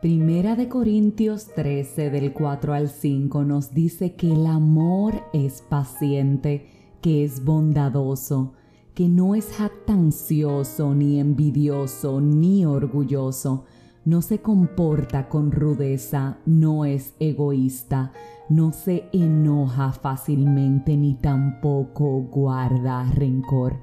Primera de Corintios 13 del 4 al 5 nos dice que el amor es paciente, que es bondadoso, que no es jactancioso, ni envidioso, ni orgulloso, no se comporta con rudeza, no es egoísta, no se enoja fácilmente ni tampoco guarda rencor.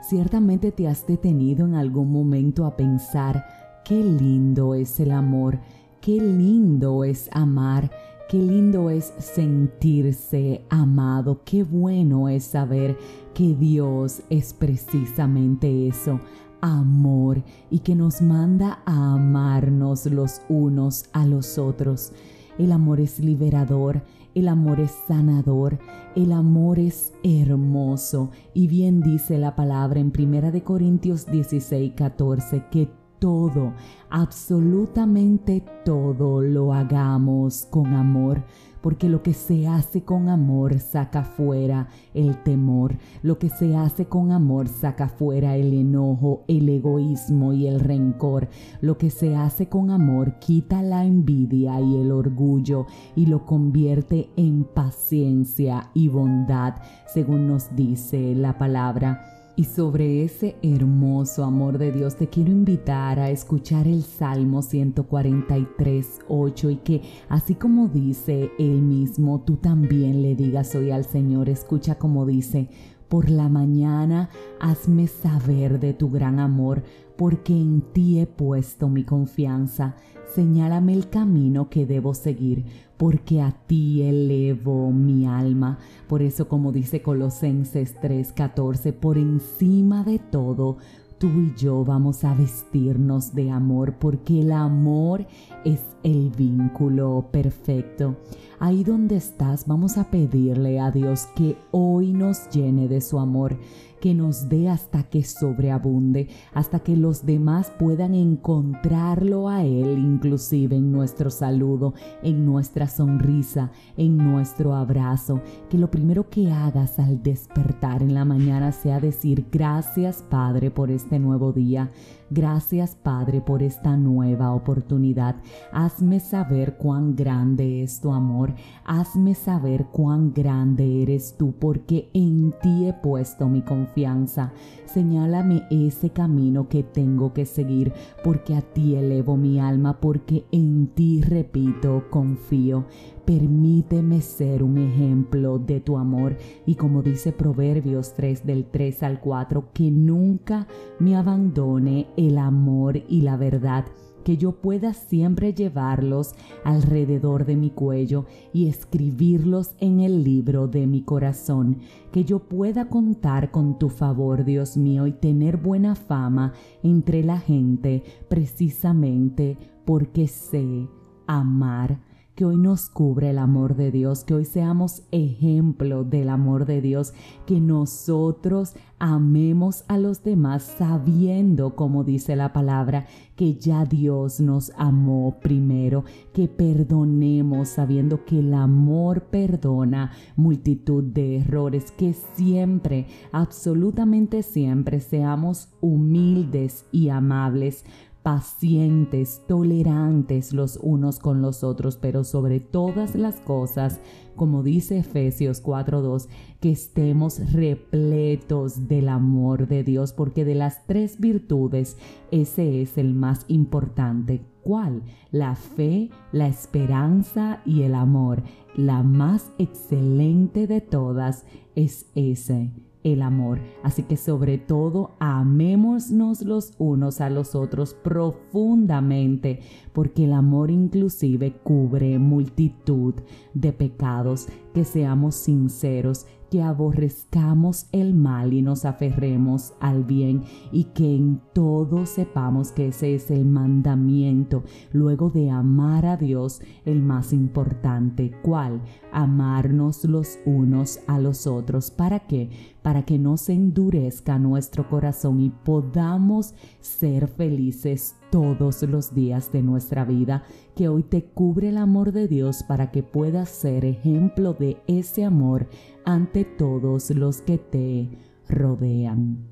Ciertamente te has detenido en algún momento a pensar qué lindo es el amor, qué lindo es amar, qué lindo es sentirse amado, qué bueno es saber que Dios es precisamente eso, amor y que nos manda a amarnos los unos a los otros. El amor es liberador, el amor es sanador, el amor es hermoso y bien dice la palabra en 1 Corintios 16, 14 que todo, absolutamente todo lo hagamos con amor porque lo que se hace con amor saca fuera el temor, lo que se hace con amor saca fuera el enojo, el egoísmo y el rencor, lo que se hace con amor quita la envidia y el orgullo y lo convierte en paciencia y bondad, según nos dice la palabra. Y sobre ese hermoso amor de Dios te quiero invitar a escuchar el Salmo 143, 8 y que así como dice él mismo, tú también le digas hoy al Señor, escucha como dice, por la mañana hazme saber de tu gran amor, porque en ti he puesto mi confianza. Señálame el camino que debo seguir, porque a ti elevo mi alma. Por eso, como dice Colosenses 3:14, por encima de todo, tú y yo vamos a vestirnos de amor, porque el amor es el vínculo perfecto. Ahí donde estás, vamos a pedirle a Dios que hoy nos llene de su amor que nos dé hasta que sobreabunde, hasta que los demás puedan encontrarlo a Él, inclusive en nuestro saludo, en nuestra sonrisa, en nuestro abrazo. Que lo primero que hagas al despertar en la mañana sea decir gracias Padre por este nuevo día. Gracias Padre por esta nueva oportunidad. Hazme saber cuán grande es tu amor. Hazme saber cuán grande eres tú porque en ti he puesto mi confianza. Señálame ese camino que tengo que seguir porque a ti elevo mi alma porque en ti repito confío. Permíteme ser un ejemplo de tu amor. Y como dice Proverbios 3 del 3 al 4, que nunca me abandone el amor y la verdad que yo pueda siempre llevarlos alrededor de mi cuello y escribirlos en el libro de mi corazón, que yo pueda contar con tu favor, Dios mío, y tener buena fama entre la gente precisamente porque sé amar que hoy nos cubre el amor de Dios, que hoy seamos ejemplo del amor de Dios, que nosotros amemos a los demás sabiendo, como dice la palabra, que ya Dios nos amó primero, que perdonemos sabiendo que el amor perdona multitud de errores, que siempre, absolutamente siempre seamos humildes y amables pacientes, tolerantes los unos con los otros, pero sobre todas las cosas, como dice Efesios 4:2, que estemos repletos del amor de Dios, porque de las tres virtudes ese es el más importante. ¿Cuál? La fe, la esperanza y el amor. La más excelente de todas es ese el amor. Así que sobre todo amémonos los unos a los otros profundamente, porque el amor inclusive cubre multitud de pecados. Que seamos sinceros, que aborrezcamos el mal y nos aferremos al bien y que en todo sepamos que ese es el mandamiento, luego de amar a Dios, el más importante. ¿Cuál? Amarnos los unos a los otros. ¿Para qué? Para que no se endurezca nuestro corazón y podamos ser felices todos los días de nuestra vida, que hoy te cubre el amor de Dios para que puedas ser ejemplo de ese amor ante todos los que te rodean.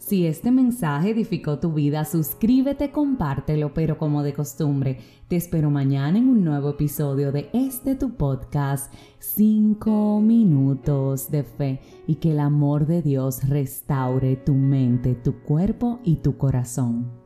Si este mensaje edificó tu vida, suscríbete, compártelo, pero como de costumbre, te espero mañana en un nuevo episodio de este tu podcast, 5 minutos de fe, y que el amor de Dios restaure tu mente, tu cuerpo y tu corazón.